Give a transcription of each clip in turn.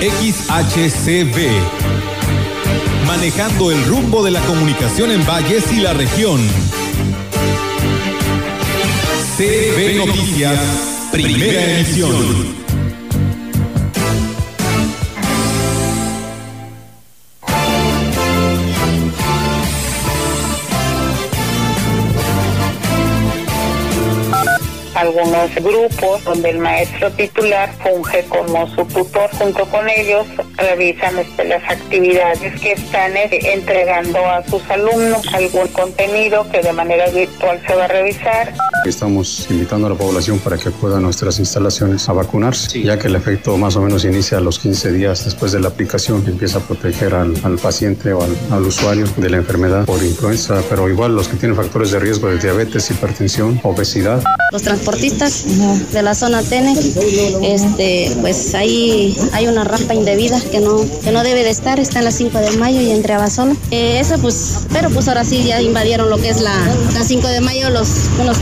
XHCB. Manejando el rumbo de la comunicación en Valles y la región. CB Noticias, primera edición. Algunos grupos donde el maestro titular funge como su tutor junto con ellos, revisan este, las actividades que están este, entregando a sus alumnos, algún contenido que de manera virtual se va a revisar. Estamos invitando a la población para que acuda a nuestras instalaciones a vacunarse, ya que el efecto más o menos inicia a los 15 días después de la aplicación, empieza a proteger al, paciente o al, al usuario de la enfermedad por influenza, pero igual los que tienen factores de riesgo de diabetes, hipertensión, obesidad. Los transportistas de la zona Tene, este, pues ahí hay una rampa indebida que no, que no debe de estar, está en la 5 de mayo y entre Abasolo. Eh, eso pues, pero pues ahora sí ya invadieron lo que es la, la 5 de mayo los unos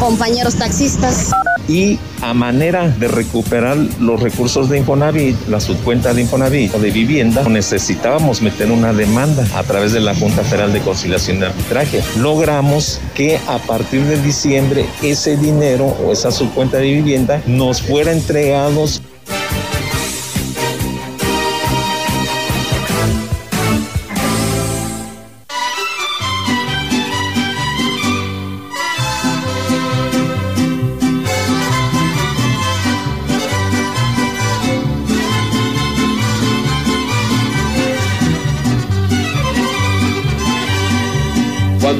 compañeros taxistas. Y a manera de recuperar los recursos de Infonavit, la subcuenta de Infonavit o de vivienda, necesitábamos meter una demanda a través de la Junta Federal de Conciliación de Arbitraje. Logramos que a partir de diciembre ese dinero o esa subcuenta de vivienda nos fuera entregados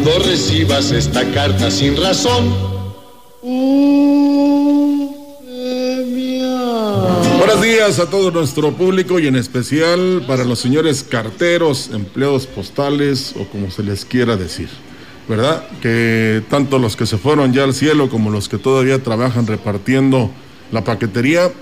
Cuando recibas esta carta sin razón. Buenos días a todo nuestro público y en especial para los señores carteros, empleados postales o como se les quiera decir. ¿Verdad? Que tanto los que se fueron ya al cielo como los que todavía trabajan repartiendo la paquetería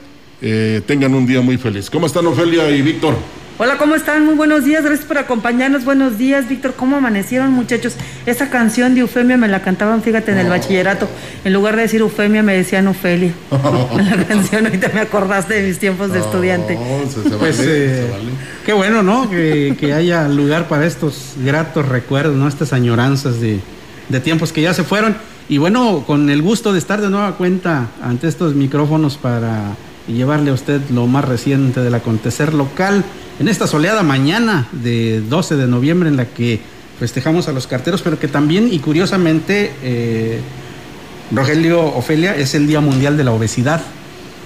eh, tengan un día muy feliz. ¿Cómo están Ofelia y Víctor? Hola, ¿cómo están? Muy buenos días, gracias por acompañarnos. Buenos días, Víctor. ¿Cómo amanecieron, muchachos? Esa canción de Eufemia me la cantaban, fíjate, en el bachillerato. En lugar de decir Eufemia, me decían Ofelia. en la canción, ahorita me acordaste de mis tiempos de estudiante. pues, eh, qué bueno, ¿no? Que, que, haya lugar para estos gratos recuerdos, ¿no? Estas añoranzas de, de tiempos que ya se fueron. Y bueno, con el gusto de estar de nueva cuenta ante estos micrófonos para llevarle a usted lo más reciente del acontecer local en esta soleada mañana de 12 de noviembre en la que festejamos a los carteros, pero que también y curiosamente, eh, Rogelio Ofelia, es el Día Mundial de la Obesidad,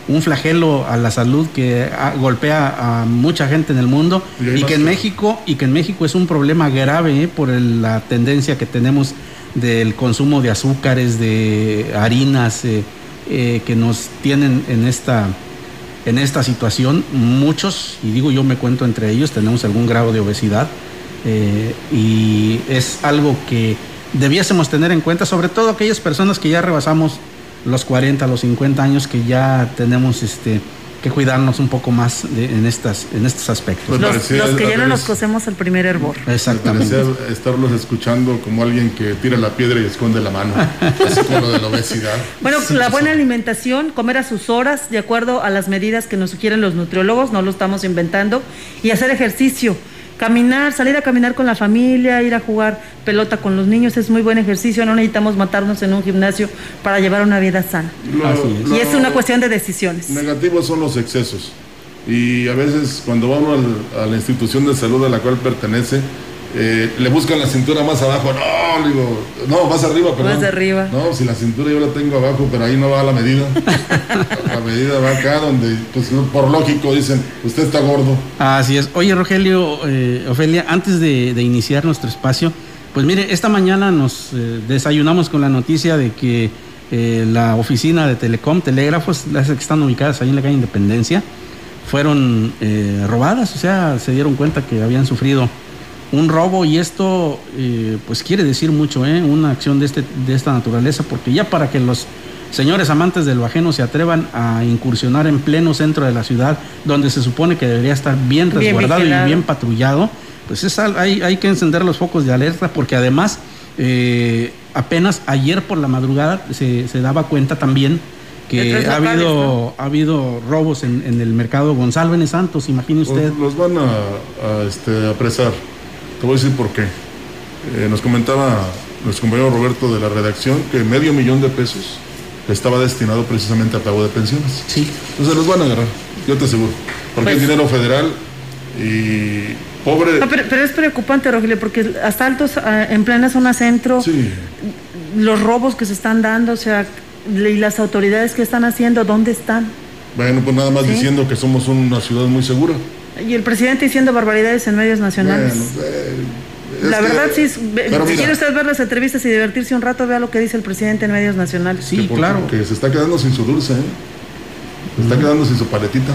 un flagelo a la salud que golpea a mucha gente en el mundo y, que en México y que en México es un problema grave eh, por la tendencia que tenemos del consumo de azúcares, de harinas eh, que nos tienen en esta en esta situación. Muchos, y digo yo me cuento entre ellos, tenemos algún grado de obesidad eh, y es algo que debiésemos tener en cuenta, sobre todo aquellas personas que ya rebasamos los 40, los 50 años, que ya tenemos este que cuidarnos un poco más en estas en estos aspectos. Los, que ya no nos cosemos el primer hervor. Exactamente. estarlos escuchando como alguien que tira la piedra y esconde la mano, así como lo de la obesidad. Bueno, la buena alimentación, comer a sus horas, de acuerdo a las medidas que nos sugieren los nutriólogos, no lo estamos inventando, y hacer ejercicio caminar, salir a caminar con la familia, ir a jugar pelota con los niños es muy buen ejercicio, no necesitamos matarnos en un gimnasio para llevar una vida sana. y es una cuestión de decisiones. Negativos son los excesos. Y a veces cuando vamos a la institución de salud a la cual pertenece, eh, le buscan la cintura más abajo. No, digo, no, más arriba, perdón. Más arriba. No, si la cintura yo la tengo abajo, pero ahí no va la medida. la medida va acá donde, pues por lógico dicen, usted está gordo. Así es. Oye, Rogelio, eh, Ofelia, antes de, iniciar nuestro espacio, pues mire, esta mañana nos eh, desayunamos con la noticia de que eh, la oficina de Telecom, Telégrafos, las que están ubicadas ahí en la calle Independencia, fueron eh, robadas, o sea, se dieron cuenta que habían sufrido un robo y esto eh, pues quiere decir mucho, ¿eh? una acción de, este, de esta naturaleza, porque ya para que los señores amantes del ajeno se atrevan a incursionar en pleno centro de la ciudad, donde se supone que debería estar bien resguardado y bien patrullado, pues es, hay, hay que encender los focos de alerta, porque además eh, apenas ayer por la madrugada se, se daba cuenta también que ha habido, ha habido robos en, en, el mercado Gonzalo N. Santos, imagine usted. Los, van a, a este, apresar. Te voy a decir por qué. Eh, nos comentaba nuestro compañero Roberto de la redacción que medio millón de pesos estaba destinado precisamente a pago de pensiones. Sí. Entonces los van a agarrar, yo te aseguro. Porque pues, es dinero federal y pobre. No, pero, pero, es preocupante, Rogelio, porque hasta altos ah, en plena zona centro, sí. los robos que se están dando, o sea, y las autoridades que están haciendo, ¿dónde están? Bueno, pues nada más ¿Sí? diciendo que somos una ciudad muy segura. Y el presidente diciendo barbaridades en medios nacionales. Bueno, eh, la que, verdad, sí, si mira, quiere usted ver las entrevistas y divertirse un rato, vea lo que dice el presidente en medios nacionales. Sí, que claro. Que se está quedando sin su dulce, ¿eh? Se está quedando sin su paletita.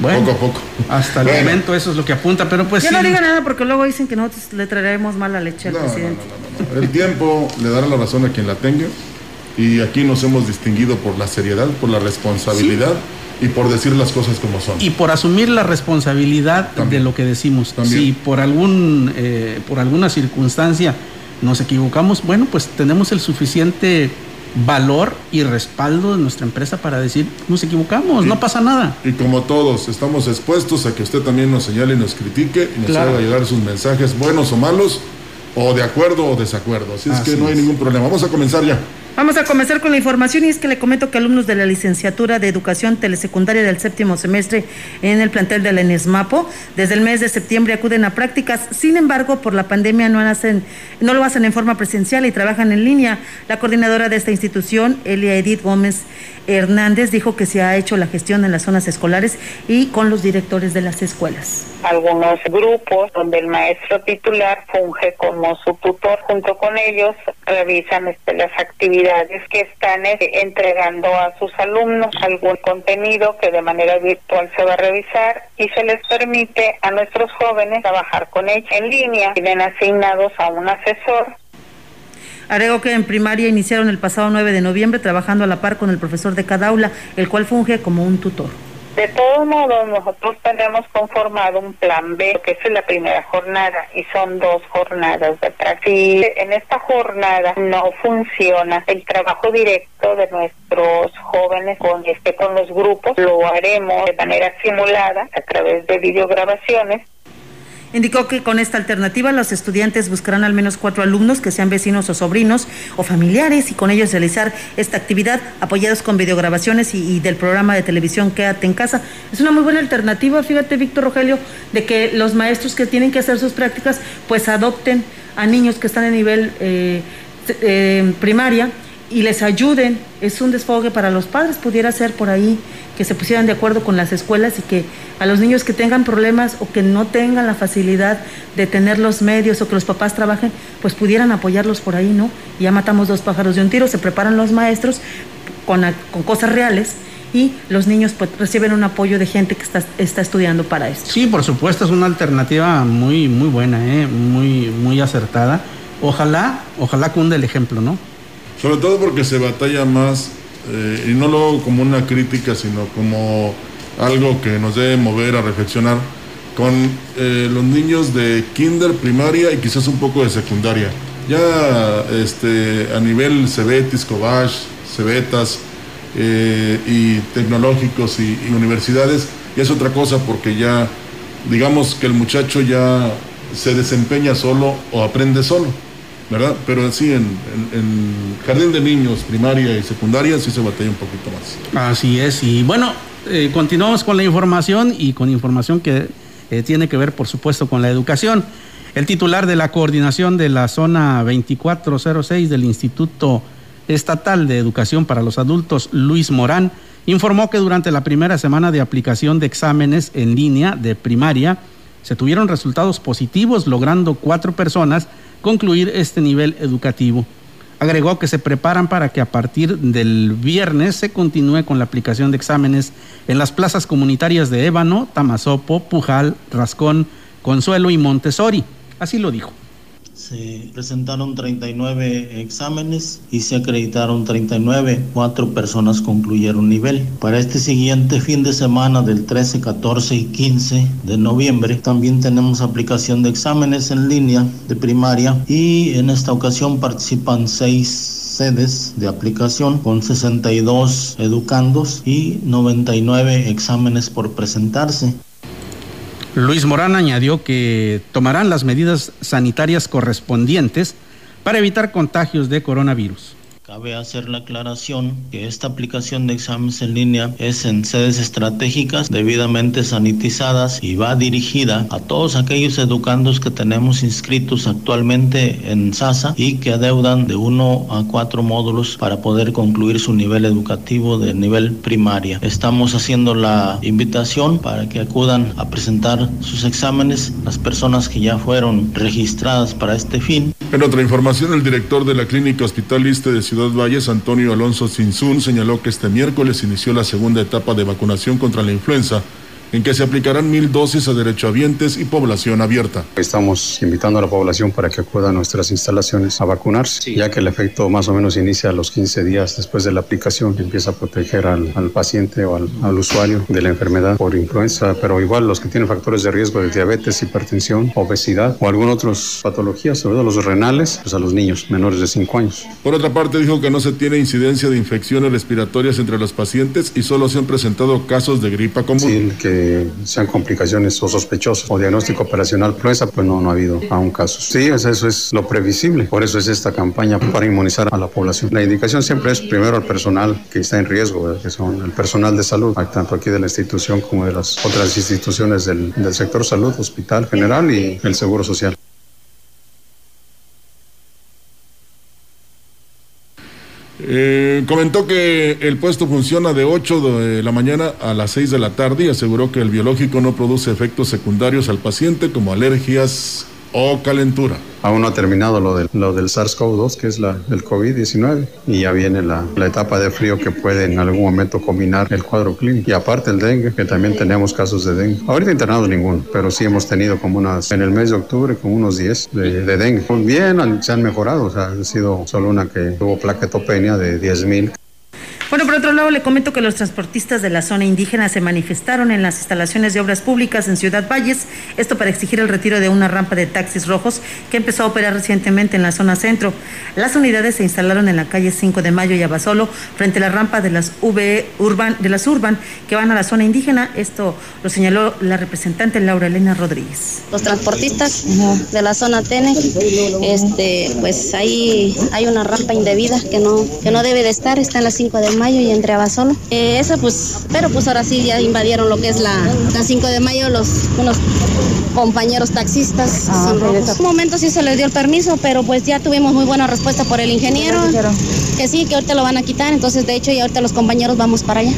Bueno, poco a poco. Hasta el bueno. momento eso es lo que apunta, pero pues. Ya sí. no diga nada porque luego dicen que nosotros le traeremos mala leche al no, presidente. No, no, no, El tiempo le dará la razón a quien la tenga y aquí nos hemos distinguido por la seriedad, por la responsabilidad. ¿Sí? Y por decir las cosas como son. Y por asumir la responsabilidad También. de lo que decimos. También. Si por algún eh, por alguna circunstancia nos equivocamos, bueno, pues tenemos el suficiente valor y respaldo de nuestra empresa para decir nos equivocamos, y, no pasa nada. Y como todos, estamos expuestos a que usted también nos señale y nos critique y nos claro. haga llegar sus mensajes buenos o malos, o de acuerdo o desacuerdo. Así es que no hay ningún problema. Vamos a comenzar ya. Vamos a comenzar con la información y es que le comento que alumnos de la licenciatura de Educación Telesecundaria del séptimo semestre en el plantel de la ENESMAPO desde el mes de septiembre acuden a prácticas. Sin embargo, por la pandemia no, hacen, no lo hacen en forma presencial y trabajan en línea. La coordinadora de esta institución, Elia Edith Gómez Hernández, dijo que se ha hecho la gestión en las zonas escolares y con los directores de las escuelas. Algunos grupos donde el maestro titular funge como su tutor junto con ellos, revisan este, las actividades que están eh, entregando a sus alumnos, algún contenido que de manera virtual se va a revisar y se les permite a nuestros jóvenes trabajar con ellos en línea. Tienen asignados a un asesor Agrego que en primaria iniciaron el pasado 9 de noviembre trabajando a la par con el profesor de cada aula, el cual funge como un tutor. De todos modos, nosotros tenemos conformado un plan B, que es la primera jornada, y son dos jornadas de práctica. Si en esta jornada no funciona el trabajo directo de nuestros jóvenes con, este, con los grupos, lo haremos de manera simulada a través de videograbaciones Indicó que con esta alternativa los estudiantes buscarán al menos cuatro alumnos que sean vecinos o sobrinos o familiares y con ellos realizar esta actividad apoyados con videograbaciones y, y, del programa de televisión Quédate en casa. Es una muy buena alternativa, fíjate Víctor Rogelio, de que los maestros que tienen que hacer sus prácticas pues adopten a niños que están en nivel eh, eh, primaria y les ayuden. Es un desfogue para los padres, pudiera ser por ahí que se pusieran de acuerdo con las escuelas y que a los niños que tengan problemas o que no tengan la facilidad de tener los medios o que los papás trabajen, pues pudieran apoyarlos por ahí, ¿no? Y ya matamos dos pájaros de un tiro, se preparan los maestros con, con cosas reales y los niños pues, reciben un apoyo de gente que está, está estudiando para esto. Sí, por supuesto, es una alternativa muy, muy buena, ¿eh? muy, muy acertada. Ojalá, ojalá cunde el ejemplo, ¿no? Sobre todo porque se batalla más, eh, y no lo como una crítica, sino como algo que nos debe mover a reflexionar, con eh, los niños de kinder, primaria y quizás un poco de secundaria. Ya este, a nivel Cebetis, Cobach, Cebetas eh, y tecnológicos y, y universidades, ya es otra cosa porque ya, digamos que el muchacho ya se desempeña solo o aprende solo. ¿Verdad? Pero sí, en, en, en, jardín de niños, primaria y secundaria, sí se batalla un poquito más. Así es, y bueno, eh, continuamos con la información y con información que eh, tiene que ver, por supuesto, con la educación. El titular de la coordinación de la zona 2406 del Instituto Estatal de Educación para los Adultos, Luis Morán, informó que durante la primera semana de aplicación de exámenes en línea de primaria, se tuvieron resultados positivos, logrando cuatro personas concluir este nivel educativo. Agregó que se preparan para que a partir del viernes se continúe con la aplicación de exámenes en las plazas comunitarias de Ébano, Tamazopo, Pujal, Rascón, Consuelo y Montessori. Así lo dijo. Se presentaron 39 exámenes y se acreditaron 39. Cuatro personas concluyeron nivel. Para este siguiente fin de semana del 13, 14 y 15 de noviembre también tenemos aplicación de exámenes en línea de primaria y en esta ocasión participan seis sedes de aplicación con 62 educandos y 99 exámenes por presentarse. Luis Morán añadió que tomarán las medidas sanitarias correspondientes para evitar contagios de coronavirus. Cabe hacer la aclaración que esta aplicación de exámenes en línea es en sedes estratégicas debidamente sanitizadas y va dirigida a todos aquellos educandos que tenemos inscritos actualmente en SASA y que adeudan de uno a cuatro módulos para poder concluir su nivel educativo de nivel primaria. Estamos haciendo la invitación para que acudan a presentar sus exámenes las personas que ya fueron registradas para este fin. En otra información, el director de la Clínica Hospital de Ciudad Valles, Antonio Alonso Sinzún, señaló que este miércoles inició la segunda etapa de vacunación contra la influenza en que se aplicarán mil dosis a derechohabientes y población abierta. Estamos invitando a la población para que acuda a nuestras instalaciones a vacunarse, ya que el efecto más o menos inicia a los 15 días después de la aplicación, que empieza a proteger al, al paciente o al, al, usuario de la enfermedad por influenza, pero igual los que tienen factores de riesgo de diabetes, hipertensión, obesidad o algunas otras patologías, sobre todo los renales, pues a los niños menores de 5 años. Por otra parte, dijo que no se tiene incidencia de infecciones respiratorias entre los pacientes y solo se han presentado casos de gripa común. Sí, que sean complicaciones o sospechosas o diagnóstico operacional prueba, pues no, no ha habido aún casos. Sí, eso es lo previsible. Por eso es esta campaña para inmunizar a la población. La indicación siempre es primero al personal que está en riesgo, que son el personal de salud, tanto aquí de la institución como de las otras instituciones del sector salud, hospital general y el seguro social. Eh, comentó que el puesto funciona de 8 de la mañana a las 6 de la tarde y aseguró que el biológico no produce efectos secundarios al paciente como alergias o calentura. Aún no ha terminado lo del, lo del SARS-CoV-2, que es la, el COVID-19, y ya viene la, la, etapa de frío que puede en algún momento combinar el cuadro clínico. Y aparte el dengue, que también tenemos casos de dengue. Ahorita internado ninguno, pero sí hemos tenido como unas, en el mes de octubre, como unos 10 de, de dengue. Bien, se han mejorado, o sea, ha sido solo una que tuvo plaquetopenia de 10 mil. Bueno, por otro lado, le comento que los transportistas de la zona indígena se manifestaron en las instalaciones de obras públicas en Ciudad Valles, esto para exigir el retiro de una rampa de taxis rojos que empezó a operar recientemente en la zona centro. Las unidades se instalaron en la calle 5 de Mayo y Abasolo, frente a la rampa de las VE Urban, de las Urban que van a la zona indígena. Esto lo señaló la representante Laura Elena Rodríguez. Los transportistas de la zona Tene, este, pues ahí hay una rampa indebida que no, que no debe de estar, está en las 5 de Mayo y entre Abasolo. Eh, eso pues, pero pues ahora sí ya invadieron lo que es la, la 5 de mayo los unos compañeros taxistas. Ah, en un momento sí se les dio el permiso, pero pues ya tuvimos muy buena respuesta por el ingeniero, que sí, que ahorita lo van a quitar, entonces de hecho y ahorita los compañeros vamos para allá.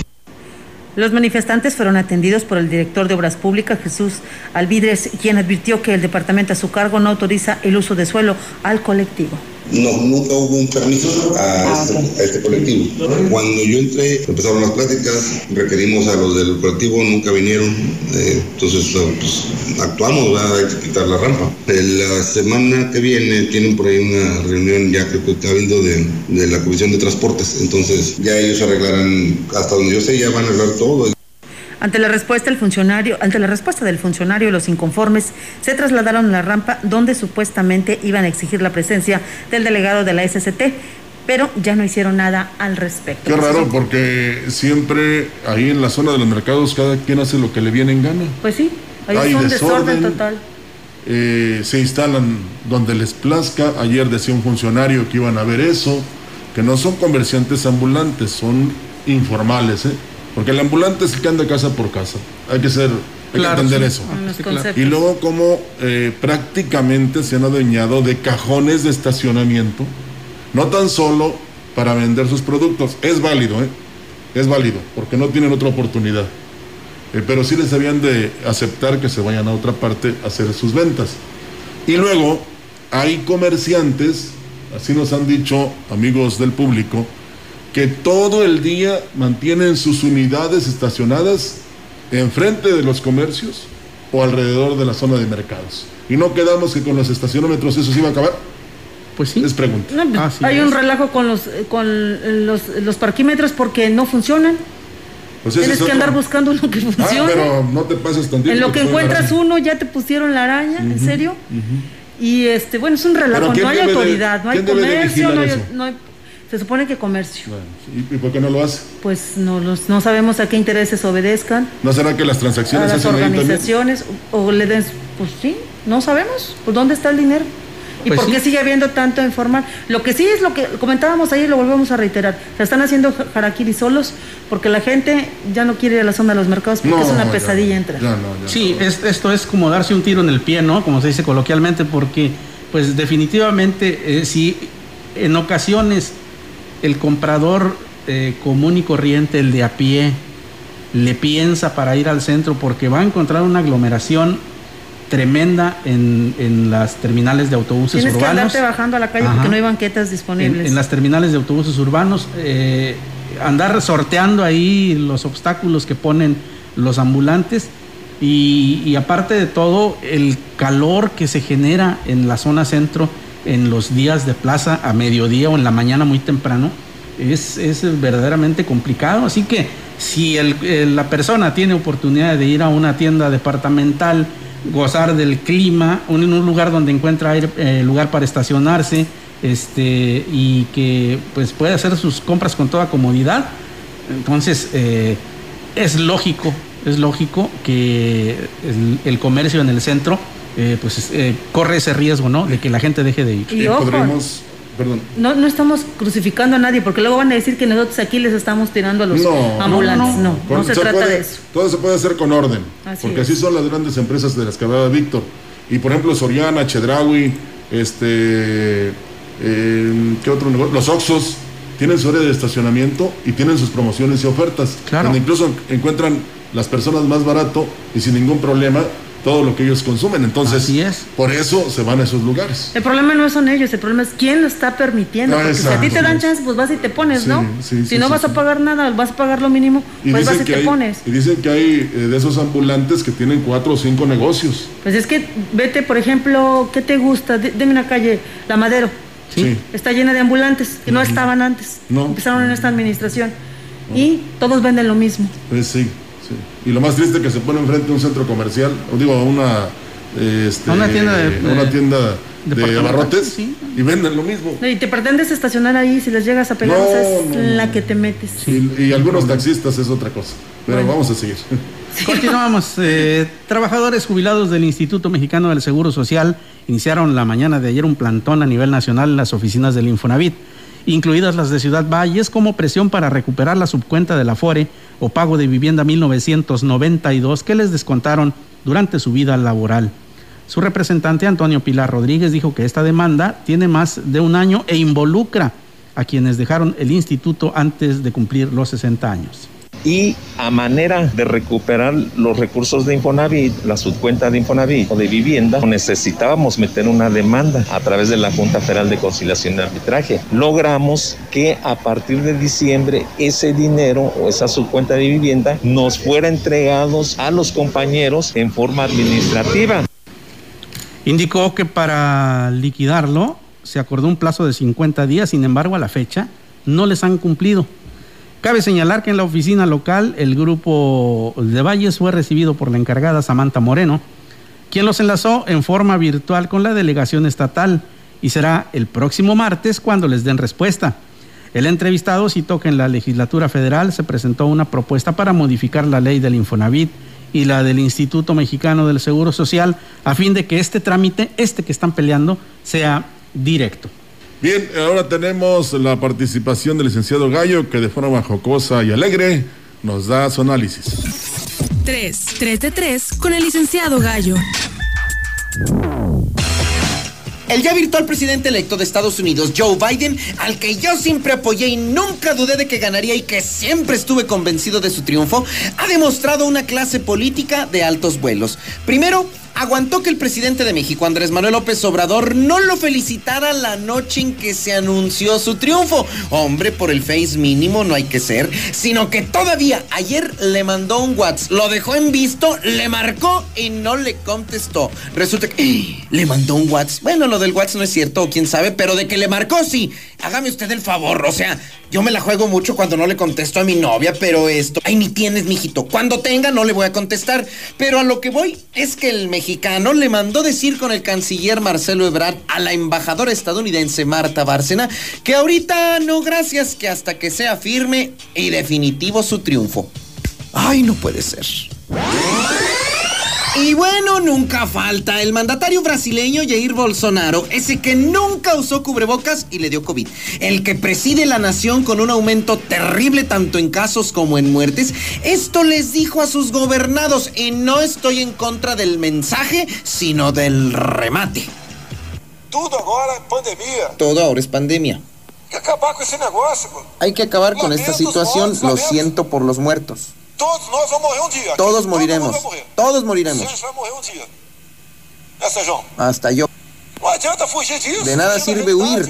Los manifestantes fueron atendidos por el director de Obras Públicas, Jesús Alvidres, quien advirtió que el departamento a su cargo no autoriza el uso de suelo al colectivo. No, nunca hubo un permiso a este, a este, colectivo. Cuando yo entré, empezaron las pláticas, requerimos a los del colectivo, nunca vinieron, eh, entonces pues, actuamos, ¿verdad? hay que quitar la rampa. La semana que viene tienen por ahí una reunión, ya creo que está viendo de, de la Comisión de Transportes, entonces ya ellos arreglarán, hasta donde yo sé, ya van a arreglar todo. Ante la respuesta el funcionario, ante la respuesta del funcionario, los inconformes se trasladaron a la rampa donde supuestamente iban a exigir la presencia del delegado de la SCT, pero ya no hicieron nada al respecto. Qué raro, porque siempre ahí en la zona de los mercados cada quien hace lo que le viene en gana. Pues sí, ahí Hay es un desorden, desorden total. Eh, se instalan donde les plazca. Ayer decía un funcionario que iban a ver eso, que no son comerciantes ambulantes, son informales, ¿eh? Porque el ambulante es el que anda casa por casa. Hay que ser, hay Claro, que entender sí. eso. Sí, claro. conceptos. Y luego como eh, prácticamente se han adueñado de cajones de estacionamiento, no tan solo para vender sus productos, es válido, ¿eh? es válido, porque no tienen otra oportunidad. Eh, pero sí les habían de aceptar que se vayan a otra parte a hacer sus ventas. Y luego hay comerciantes así nos han dicho amigos del público, que todo el día mantienen sus unidades estacionadas enfrente de los comercios o alrededor de la zona de mercados. Y no quedamos que con los estacionómetros eso se iba a acabar. Pues sí. Les pregunto. No, Así hay es. un relajo con los con los, los parquímetros porque no funcionan. Pues Tienes es que otro- andar buscando uno que Ah, funcione. pero no te pases tantito. en lo que encuentras uno ya te pusieron la araña, ¿en serio? Y este, bueno, es un relajo, Pero ¿quién no hay de- autoridad, no hay comercio, hay, no hay- se supone que comercio. ¿Y, y por qué no lo hace? Pues no los, no sabemos a qué intereses obedezcan, ¿No será que las a transacciones las hacen ahí también? organizaciones, o, o le den, pues sí, no sabemos, pues dónde está el dinero. ¿Y Pues por sí. qué sigue habiendo tanto informal? Lo que sí es lo que comentábamos ayer y lo volvemos a reiterar. Se están haciendo harakiri solos porque la gente ya no quiere ir a la zona de los mercados porque No, es una ya pesadilla no, entrar. ya no, ya Sí, no. es- esto es como darse un tiro en el pie, ¿no? Como se dice coloquialmente, porque pues definitivamente eh, si en ocasiones el comprador eh, común y corriente, el de a pie, le piensa para ir al centro porque va a encontrar una aglomeración tremenda en, en las terminales de autobuses Tienes que urbanos. andarte bajando a la calle Ajá. porque no hay banquetas en, disponibles. en las terminales de autobuses urbanos, eh, andar sorteando ahí los obstáculos que ponen los ambulantes y, y aparte de todo, el calor que se genera en la zona centro en los días de plaza a mediodía o en la mañana muy temprano es, es verdaderamente complicado. Así que si eh, la persona tiene oportunidad de ir a una tienda departamental, gozar del clima, en un lugar donde encuentra eh, lugar para estacionarse, este, y que pues puede hacer sus compras con toda comodidad, entonces eh, es lógico, es lógico que el comercio en el centro eh, pues eh, corre ese riesgo, ¿no? De que la gente deje de ir. Y Eh, ojo. podremos, perdón, No, no estamos crucificando a nadie porque luego van a decir que nosotros aquí les estamos tirando a los No, ambulantes. No, no, Con- se, trata puede- de eso. Todo se puede hacer con orden. Así porque es. así son las grandes empresas de las que hablaba Víctor. Y por ejemplo, Soriana, Chedraui, este. eh, ¿Qué otro negocio? Los Oxos tienen su área de estacionamiento y tienen sus promociones y ofertas. Claro. Donde incluso encuentran las personas más barato y sin ningún problema todo lo que ellos consumen. Entonces, Así es. por eso se van a esos lugares. El problema no son ellos, el problema es quién lo está permitiendo. Ah, porque si a ti te dan chance, pues vas y te pones, Sí, ¿no? sí, si sí, no sí, vas sí. a pagar nada, vas a pagar lo mínimo, Y pues vas y dicen, que te hay, pones. y dicen que hay eh, de esos ambulantes que tienen cuatro o cinco negocios. Pues es que vete, por ejemplo, ¿qué te gusta? D- Dime una calle, La Madero. Sí. Está llena de ambulantes que no estaban antes. No. Empezaron en esta administración. Y todos venden lo mismo. Pues sí, sí. Y lo más triste es que se pone enfrente de un centro comercial, o digo, a una, este, A una tienda de- una tienda de abarrotes sí. y venden lo mismo. No, Y te pretendes estacionar ahí, si les llegas a pegar, No, o sea, es no, no. la que te metes. Y, y algunos taxistas es otra cosa. Pero Bueno. vamos a seguir. Continuamos. Eh, trabajadores jubilados del Instituto Mexicano del Seguro Social iniciaron la mañana de ayer un plantón a nivel nacional en las oficinas del Infonavit, incluidas las de Ciudad Valles, como presión para recuperar la subcuenta del Afore o pago de vivienda 1992 que les descontaron durante su vida laboral. Su representante Antonio Pilar Rodríguez dijo que esta demanda tiene más de un año e involucra a quienes dejaron el instituto antes de cumplir los 60 años. Y a manera de recuperar los recursos de Infonavit, la subcuenta de Infonavit o de vivienda, necesitábamos meter una demanda a través de la Junta Federal de Conciliación y Arbitraje. Logramos que a partir de diciembre ese dinero o esa subcuenta de vivienda nos fuera entregados a los compañeros en forma administrativa. Indicó que para liquidarlo se acordó un plazo de 50 días, sin embargo a la fecha no les han cumplido. Cabe señalar que en la oficina local el grupo de Valles fue recibido por la encargada Samantha Moreno, quien los enlazó en forma virtual con la delegación estatal y será el próximo martes cuando les den respuesta. El entrevistado citó que en la legislatura federal se presentó una propuesta para modificar la ley del Infonavit y la del Instituto Mexicano del Seguro Social a fin de que este trámite, este que están peleando, sea directo. Bien, ahora tenemos la participación del licenciado Gallo, que de forma jocosa y alegre nos da su análisis. 3. 3 de 3 con el licenciado Gallo. El ya virtual presidente electo de Estados Unidos, Joe Biden, al que yo siempre apoyé y nunca dudé de que ganaría y que siempre estuve convencido de su triunfo, ha demostrado una clase política de altos vuelos. Primero, aguantó que el presidente de México, Andrés Manuel López Obrador, no lo felicitara la noche en que se anunció su triunfo. Hombre, por el face mínimo no hay que ser, sino que todavía ayer le mandó un WhatsApp, lo dejó en visto, le marcó y no le contestó. Resulta que le mandó un WhatsApp. Bueno, lo del WhatsApp no es cierto, quién sabe, pero de que le marcó sí. Hágame usted el favor, o sea, yo me la juego mucho cuando no le contesto a mi novia, pero esto, ay, ni tienes, mijito. Cuando tenga no le voy a contestar, pero a lo que voy es que el mexicano le mandó decir con el canciller Marcelo Ebrard a la embajadora estadounidense Marta Bárcena que ahorita no gracias, que hasta que sea firme y definitivo su triunfo. Ay, no puede ser. Y bueno, nunca falta el mandatario brasileño Jair Bolsonaro, ese que nunca usó cubrebocas y le dio COVID, el que preside la nación con un aumento terrible tanto en casos como en muertes. Esto les dijo a sus gobernados y no estoy en contra del mensaje, sino del remate. Todo ahora es pandemia. Todo ahora es pandemia. Hay que acabar con ese negocio. Hay que acabar con esta situación, lo siento por los muertos. Todos nós vamos morrer um dia. Todos moriremos. Todos moriremos. Vai morrer um dia. Essa, João. Hasta yo. Não adianta fugir disso. De nada sirve huir.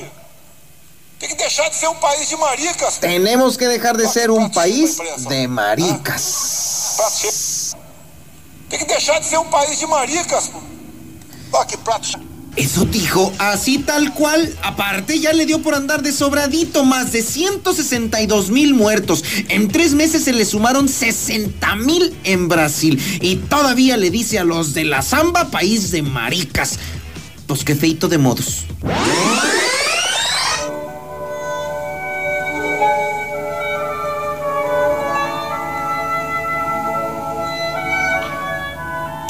Tem que deixar de ser um país de maricas. Tenemos que dejar de ser un país de maricas. Tem que deixar de ser um país de maricas. Ó, que prato. Eso dijo, así tal cual. Aparte, ya le dio por andar de sobradito más de 162 mil muertos. En tres meses se le sumaron 60 mil en Brasil. Y todavía le dice a los de la Zamba, país de maricas. Pues qué feito de modos.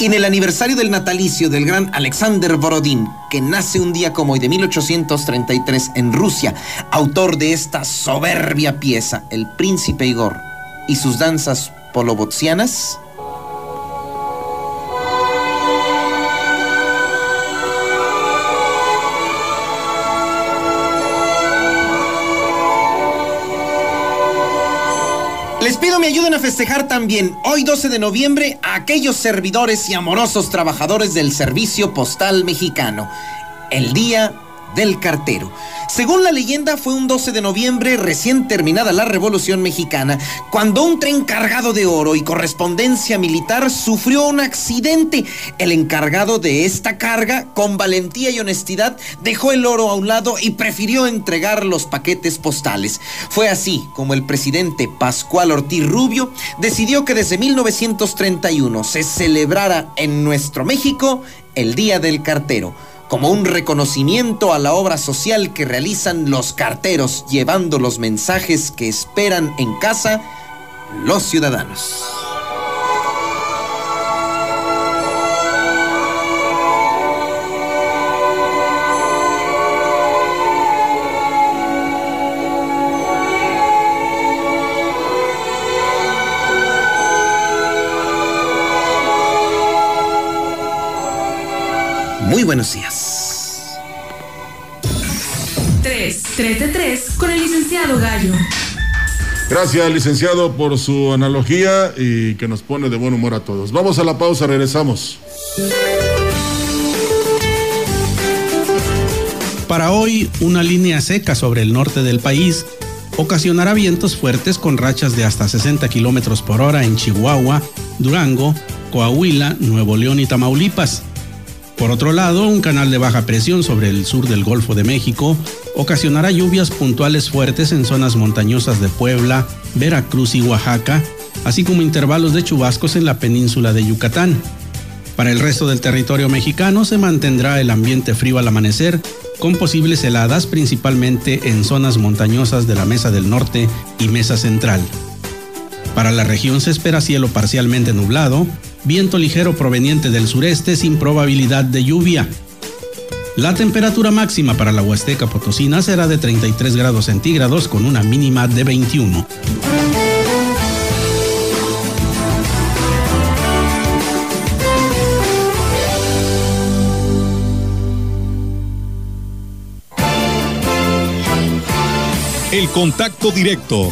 En el aniversario del natalicio del gran Alexander Borodín, que nace un día como hoy de 1833 en Rusia, autor de esta soberbia pieza, El Príncipe Igor, y sus danzas polobotsianas, Les pido me ayuden a festejar también. Hoy 12 de noviembre a aquellos servidores y amorosos trabajadores del Servicio Postal Mexicano, el Día del Cartero. Según la leyenda, fue un 12 de noviembre, recién terminada la Revolución Mexicana, cuando un tren cargado de oro y correspondencia militar sufrió un accidente. El encargado de esta carga, con valentía y honestidad, dejó el oro a un lado y prefirió entregar los paquetes postales. Fue así como el presidente Pascual Ortiz Rubio decidió que desde 1931 se celebrara en nuestro México el Día del Cartero como un reconocimiento a la obra social que realizan los carteros llevando los mensajes que esperan en casa los ciudadanos. Muy buenos días. 3, 3 de 3 con el licenciado Gallo. Gracias, licenciado, por su analogía y que nos pone de buen humor a todos. Vamos a la pausa, regresamos. Para hoy, una línea seca sobre el norte del país ocasionará vientos fuertes con rachas de hasta 60 kilómetros por hora en Chihuahua, Durango, Coahuila, Nuevo León y Tamaulipas. Por otro lado, un canal de baja presión sobre el sur del Golfo de México ocasionará lluvias puntuales fuertes en zonas montañosas de Puebla, Veracruz y Oaxaca, así como intervalos de chubascos en la península de Yucatán. Para el resto del territorio mexicano se mantendrá el ambiente frío al amanecer, con posibles heladas principalmente en zonas montañosas de la Mesa del Norte y Mesa Central. Para la región se espera cielo parcialmente nublado, viento ligero proveniente del sureste sin probabilidad de lluvia. La temperatura máxima para la Huasteca Potosina será de 33 grados centígrados con una mínima de 21. El contacto directo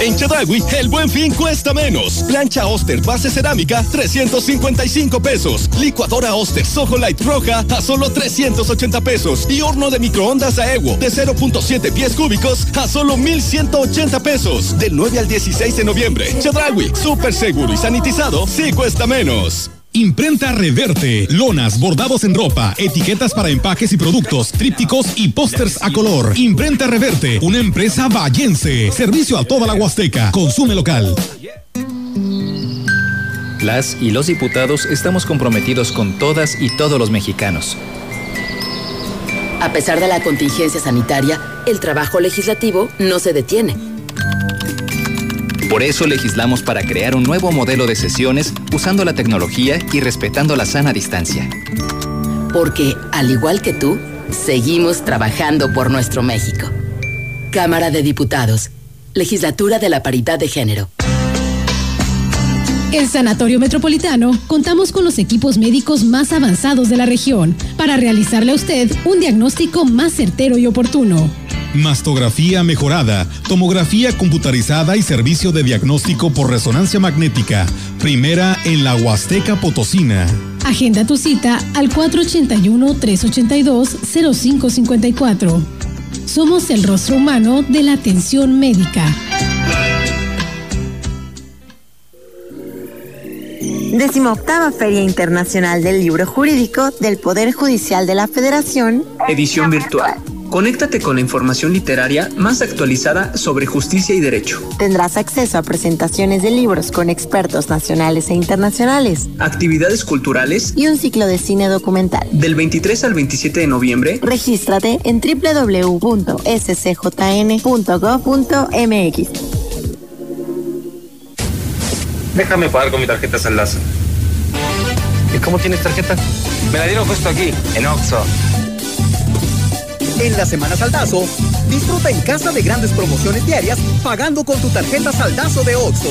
En Chedragui, el buen fin cuesta menos. Plancha Oster base cerámica, 355 pesos. Licuadora Oster Soho Light roja a solo 380 pesos. Y horno de microondas Aewo de 0.7 pies cúbicos a solo 1180 pesos. Del 9 al 16 de noviembre. Chedragui, súper seguro y sanitizado, sí cuesta menos. Imprenta Reverte, lonas, bordados en ropa, etiquetas para empaques y productos, trípticos y pósters a color. Imprenta Reverte, una empresa vallense. Servicio a toda la Huasteca. Consume local. Las y los diputados estamos comprometidos con todas y todos los mexicanos. A pesar de la contingencia sanitaria, el trabajo legislativo no se detiene. Por eso legislamos para crear un nuevo modelo de sesiones usando la tecnología y respetando la sana distancia. Porque, al igual que tú, seguimos trabajando por nuestro México. Cámara de Diputados. Legislatura de la Paridad de Género. En Sanatorio Metropolitano contamos con los equipos médicos más avanzados de la región para realizarle a usted un diagnóstico más certero y oportuno. Mastografía mejorada, tomografía computarizada y servicio de diagnóstico por resonancia magnética. Primera en la Huasteca Potosina. Agenda tu cita al 481-382-0554. Somos el rostro humano de la atención médica. Decimoctava Feria Internacional del Libro Jurídico del Poder Judicial de la Federación. Edición virtual. Conéctate con la información literaria más actualizada sobre justicia y derecho. Tendrás acceso a presentaciones de libros con expertos nacionales e internacionales, actividades culturales y un ciclo de cine documental. Del 23 al 27 de noviembre, regístrate en www.scjn.gov.mx. Déjame pagar con mi tarjeta Saldazo. ¿Y cómo tienes tarjeta? Me la dieron justo aquí, en Oxxo. En la Semana Saldazo, disfruta en casa de grandes promociones diarias pagando con tu tarjeta Saldazo de OXO.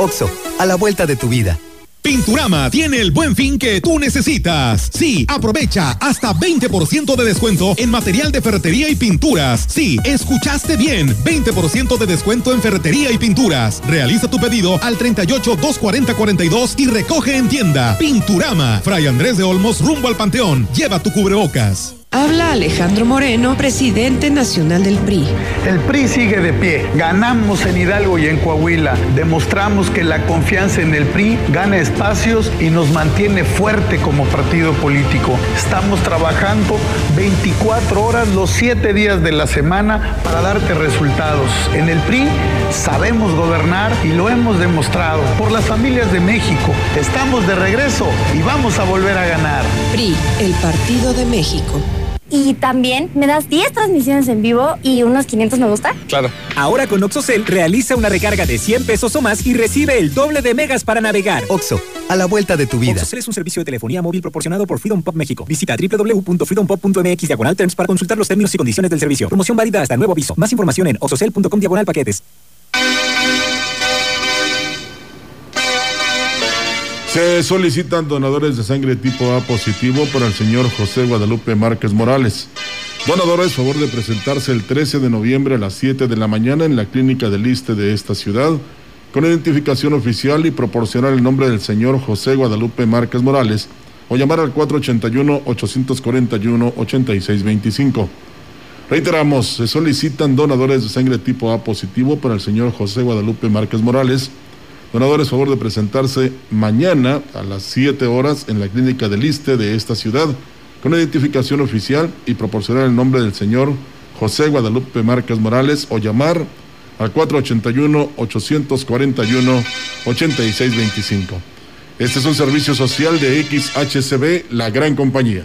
OXO, a la vuelta de tu vida. Pinturama tiene el buen fin que tú necesitas. Sí, aprovecha hasta 20% de descuento en material de ferretería y pinturas. Sí, escuchaste bien. 20% de descuento en ferretería y pinturas. Realiza tu pedido al 38 240 42 y recoge en tienda. Pinturama. Fray Andrés de Olmos rumbo al Panteón. Lleva tu cubrebocas. Habla Alejandro Moreno, presidente nacional del PRI. El PRI sigue de pie. Ganamos en Hidalgo y en Coahuila. Demostramos que la confianza en el PRI gana espacios y nos mantiene fuerte como partido político. Estamos trabajando 24 horas los 7 días de la semana para darte resultados. En el PRI sabemos gobernar y lo hemos demostrado. Por las familias de México. Estamos de regreso y vamos a volver a ganar. PRI, el Partido de México. Y también me das 10 transmisiones en vivo y unos 500 me gusta. Claro. Ahora con OxoCell realiza una recarga de 100 pesos o más y recibe el doble de megas para navegar. Oxo, a la vuelta de tu vida. OxoCell es un servicio de telefonía móvil proporcionado por Freedom Pop México. Visita www.freedompop.mx diagonal terms para consultar los términos y condiciones del servicio. Promoción válida hasta nuevo aviso. Más información en oxocell.com diagonal paquetes. Se solicitan donadores de sangre tipo A positivo para el señor José Guadalupe Márquez Morales. Donadores, favor de presentarse el 13 de noviembre a las 7 de la mañana en la clínica del Liste de esta ciudad, con identificación oficial y proporcionar el nombre del señor José Guadalupe Márquez Morales, o llamar al 481-841-8625. Reiteramos, se solicitan donadores de sangre tipo A positivo para el señor José Guadalupe Márquez Morales, Donadores, favor de presentarse mañana a las 7 horas en la clínica del Liste de esta ciudad con identificación oficial y proporcionar el nombre del señor José Guadalupe Márquez Morales o llamar al 481-841-8625. Este es un servicio social de XHCB, la gran compañía.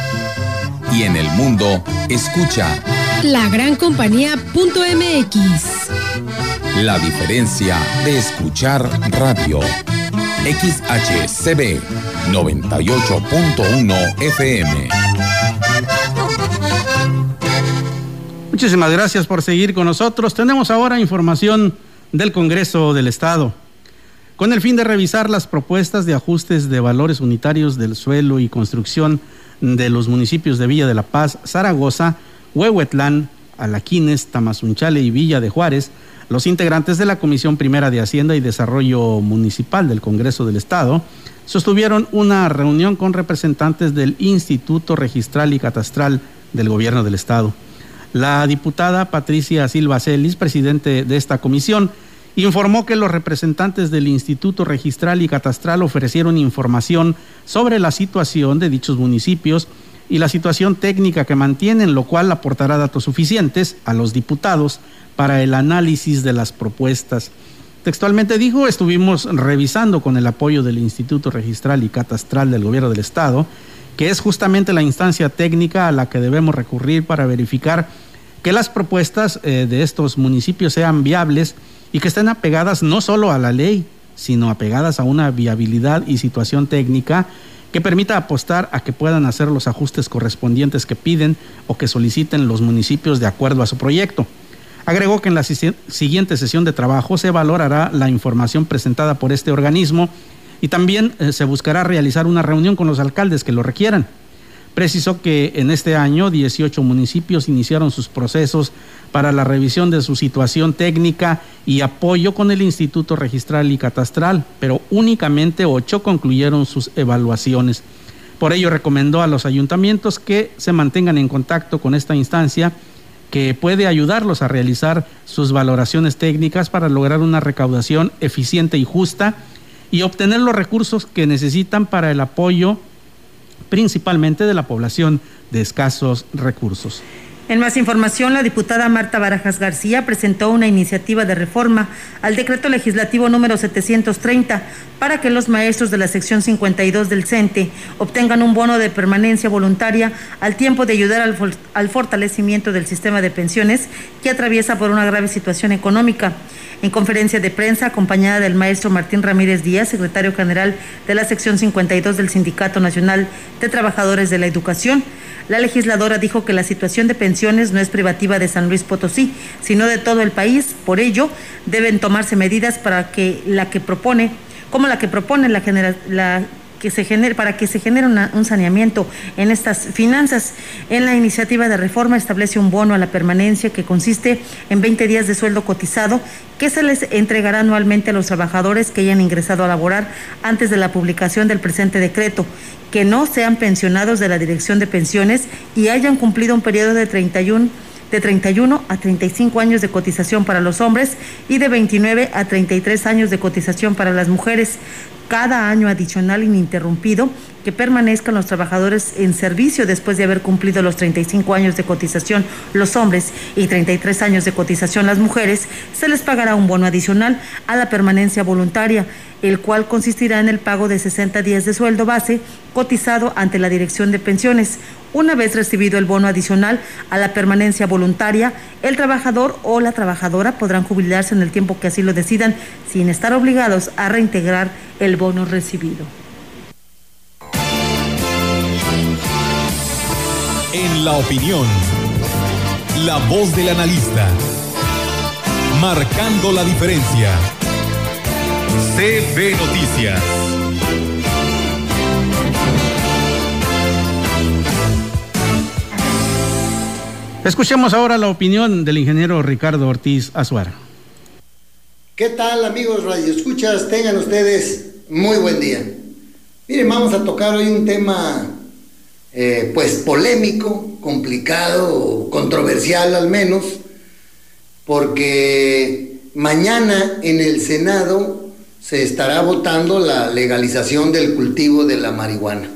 Y en el mundo, escucha La Gran Compañía.mx. la diferencia de escuchar radio. XHCB 98.1 FM. Muchísimas gracias por seguir con nosotros. Tenemos ahora información del Congreso del Estado. Con el fin de revisar las propuestas de ajustes de valores unitarios del suelo y construcción de los municipios de Villa de la Paz, Zaragoza, Huehuetlán, Alaquines, Tamazunchale y Villa de Juárez, los integrantes de la Comisión Primera de Hacienda y Desarrollo Municipal del Congreso del Estado sostuvieron una reunión con representantes del Instituto Registral y Catastral del Gobierno del Estado. La diputada Patricia Silva Celis, presidente de esta comisión, informó que los representantes del Instituto Registral y Catastral ofrecieron información sobre la situación de dichos municipios y la situación técnica que mantienen, lo cual aportará datos suficientes a los diputados para el análisis de las propuestas. Textualmente dijo, estuvimos revisando con el apoyo del Instituto Registral y Catastral del Gobierno del Estado, que es justamente la instancia técnica a la que debemos recurrir para verificar que las propuestas eh, de estos municipios sean viables y que estén apegadas no solo a la ley, sino apegadas a una viabilidad y situación técnica que permita apostar a que puedan hacer los ajustes correspondientes que piden o que soliciten los municipios de acuerdo a su proyecto. Agregó que en la si- siguiente sesión de trabajo se valorará la información presentada por este organismo y también eh, se buscará realizar una reunión con los alcaldes que lo requieran. Precisó que en este año 18 municipios iniciaron sus procesos para la revisión de su situación técnica y apoyo con el Instituto Registral y Catastral, pero únicamente 8 concluyeron sus evaluaciones. Por ello recomendó a los ayuntamientos que se mantengan en contacto con esta instancia que puede ayudarlos a realizar sus valoraciones técnicas para lograr una recaudación eficiente y justa y obtener los recursos que necesitan para el apoyo principalmente de la población de escasos recursos. En más información, la diputada Marta Barajas García presentó una iniciativa de reforma al decreto legislativo número 730 para que los maestros de la sección 52 del CENTE obtengan un bono de permanencia voluntaria al tiempo de ayudar al, al fortalecimiento del sistema de pensiones que atraviesa por una grave situación económica. En conferencia de prensa, acompañada del maestro Martín Ramírez Díaz, secretario general de la sección 52 del Sindicato Nacional de Trabajadores de la Educación, la legisladora dijo que la situación de pensiones no es privativa de San Luis Potosí, sino de todo el país. Por ello, deben tomarse medidas para que la que propone, como la que propone la, genera- la que se genere, para que se genere un saneamiento en estas finanzas. En la iniciativa de reforma establece un bono a la permanencia que consiste en 20 días de sueldo cotizado que se les entregará anualmente a los trabajadores que hayan ingresado a laborar antes de la publicación del presente decreto, que no sean pensionados de la Dirección de Pensiones y hayan cumplido un periodo de 31 de 31 a 35 años de cotización para los hombres y de 29 a 33 años de cotización para las mujeres. Cada año adicional ininterrumpido que permanezcan los trabajadores en servicio después de haber cumplido los 35 años de cotización los hombres y 33 años de cotización las mujeres, se les pagará un bono adicional a la permanencia voluntaria, el cual consistirá en el pago de 60 días de sueldo base cotizado ante la Dirección de Pensiones. Una vez recibido el bono adicional a la permanencia voluntaria, el trabajador o la trabajadora podrán jubilarse en el tiempo que así lo decidan, sin estar obligados a reintegrar el bono recibido. En la opinión, la voz del analista, marcando la diferencia. CB Noticias. Escuchemos ahora la opinión del ingeniero Ricardo Ortiz Azuara. ¿Qué tal amigos Radio Escuchas? Tengan ustedes muy buen día. Miren, vamos a tocar hoy un tema eh, pues polémico, complicado, controversial al menos, porque mañana en el Senado se estará votando la legalización del cultivo de la marihuana.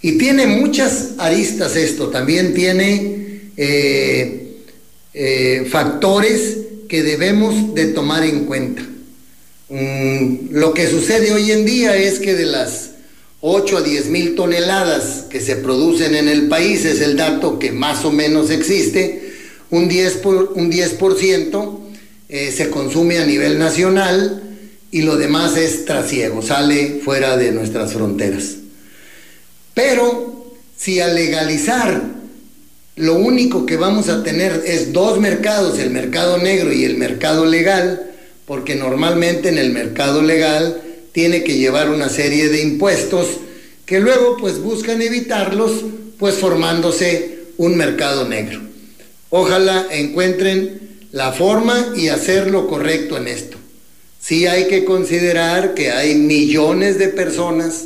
Y tiene muchas aristas esto, también tiene eh, eh, factores que debemos de tomar en cuenta. Mm, lo que sucede hoy en día es que de las 8 a 10 mil toneladas que se producen en el país, es el dato que más o menos existe, un 10%, por, un 10 eh, se consume a nivel nacional y lo demás es trasiego, sale fuera de nuestras fronteras. Pero si al legalizar lo único que vamos a tener es dos mercados, el mercado negro y el mercado legal, porque normalmente en el mercado legal tiene que llevar una serie de impuestos que luego pues buscan evitarlos, pues formándose un mercado negro. Ojalá encuentren la forma y hacer lo correcto en esto. Sí hay que considerar que hay millones de personas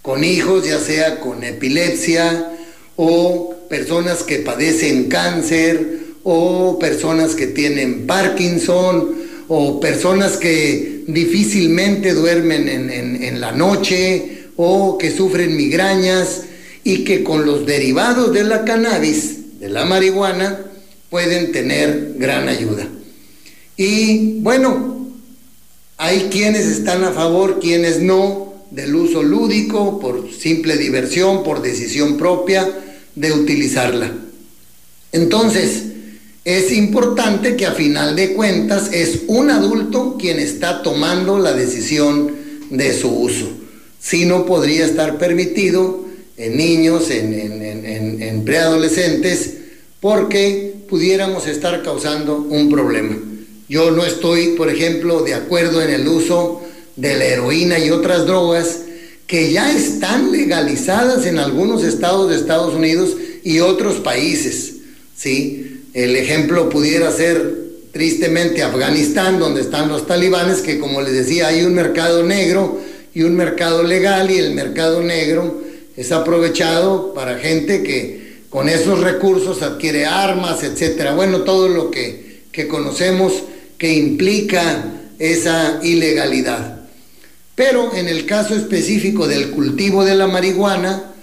con hijos, ya sea con epilepsia o personas que padecen cáncer o personas que tienen Parkinson o personas que difícilmente duermen en, la noche o que sufren migrañas y que con los derivados de la cannabis, de la marihuana, pueden tener gran ayuda. Y bueno, hay quienes están a favor, quienes no, del uso lúdico, por simple diversión, por decisión propia, de utilizarla. Entonces, es importante que a final de cuentas es un adulto quien está tomando la decisión de su uso. Si no podría estar permitido en niños, en, en preadolescentes, porque pudiéramos estar causando un problema. Yo no estoy, por ejemplo, de acuerdo en el uso de la heroína y otras drogas que ya están legalizadas en algunos estados de Estados Unidos y otros países. ¿sí? El ejemplo pudiera ser tristemente Afganistán, donde están los talibanes, que como les decía, hay un mercado negro y un mercado legal y el mercado negro es aprovechado para gente que con esos recursos adquiere armas, etcétera. Bueno, todo lo que, que conocemos que implica esa ilegalidad. Pero en el caso específico del cultivo de la marihuana,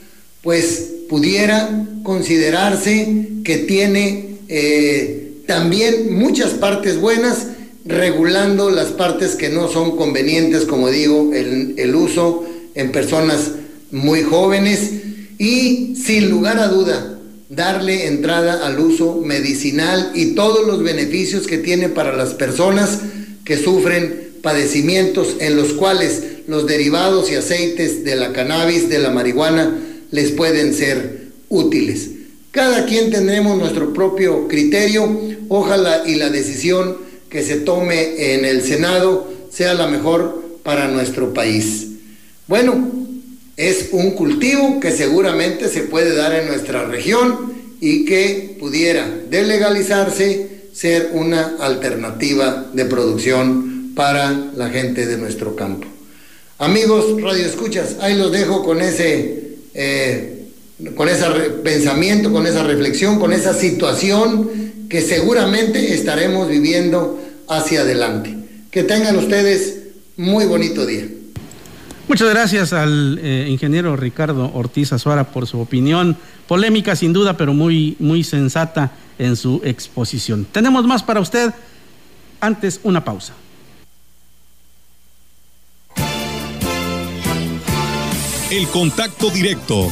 pues pudiera considerarse que tiene eh, también muchas partes buenas, regulando las partes que no son convenientes, como digo, el, el uso en personas muy jóvenes y sin lugar a duda darle entrada al uso medicinal y todos los beneficios que tiene para las personas que sufren padecimientos en los cuales los derivados y aceites de la cannabis, de la marihuana, les pueden ser útiles. Cada quien tendremos nuestro propio criterio, ojalá y la decisión que se tome en el Senado sea la mejor para nuestro país. Bueno, es un cultivo que seguramente se puede dar en nuestra región y que pudiera de legalizarse ser una alternativa de producción para la gente de nuestro campo. Amigos Radio Escuchas, ahí los dejo con ese, eh, con ese pensamiento, con esa reflexión, con esa situación que seguramente estaremos viviendo hacia adelante. Que tengan ustedes muy bonito día. Muchas gracias al eh, ingeniero Ricardo Ortiz Azuara por su opinión, polémica sin duda, pero muy, muy sensata en su exposición. Tenemos más para usted, antes una pausa. El contacto directo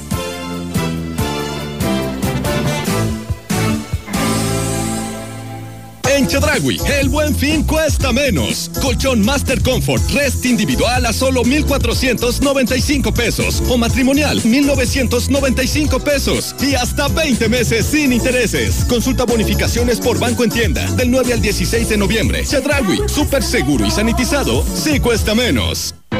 En Chedragui, el buen fin cuesta menos. Colchón Master Comfort Rest individual a solo 1,495 pesos. O matrimonial, 1,995 pesos. Y hasta 20 meses sin intereses. Consulta bonificaciones por banco en tienda. Del 9 al 16 de noviembre. Chedragui, súper seguro y sanitizado, sí cuesta menos.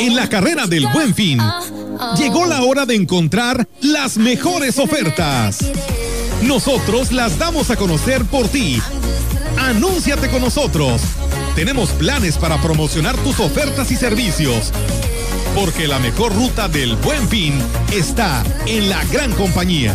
En la carrera del buen fin, llegó la hora de encontrar las mejores ofertas. Nosotros las damos a conocer por ti. Anúnciate con nosotros. Tenemos planes para promocionar tus ofertas y servicios. Porque la mejor ruta del buen fin está en la gran compañía.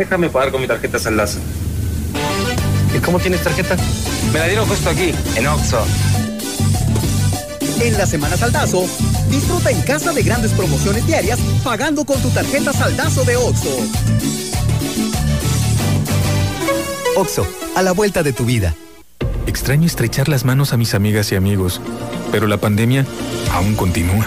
Déjame pagar con mi tarjeta Saldazo. ¿Y cómo tienes tarjeta? Me la dieron justo aquí, en Oxxo. En la Semana Saldazo, disfruta en casa de grandes promociones diarias pagando con tu tarjeta Saldazo de Oxxo. Oxo, a la vuelta de tu vida. Extraño estrechar las manos a mis amigas y amigos, pero la pandemia aún continúa.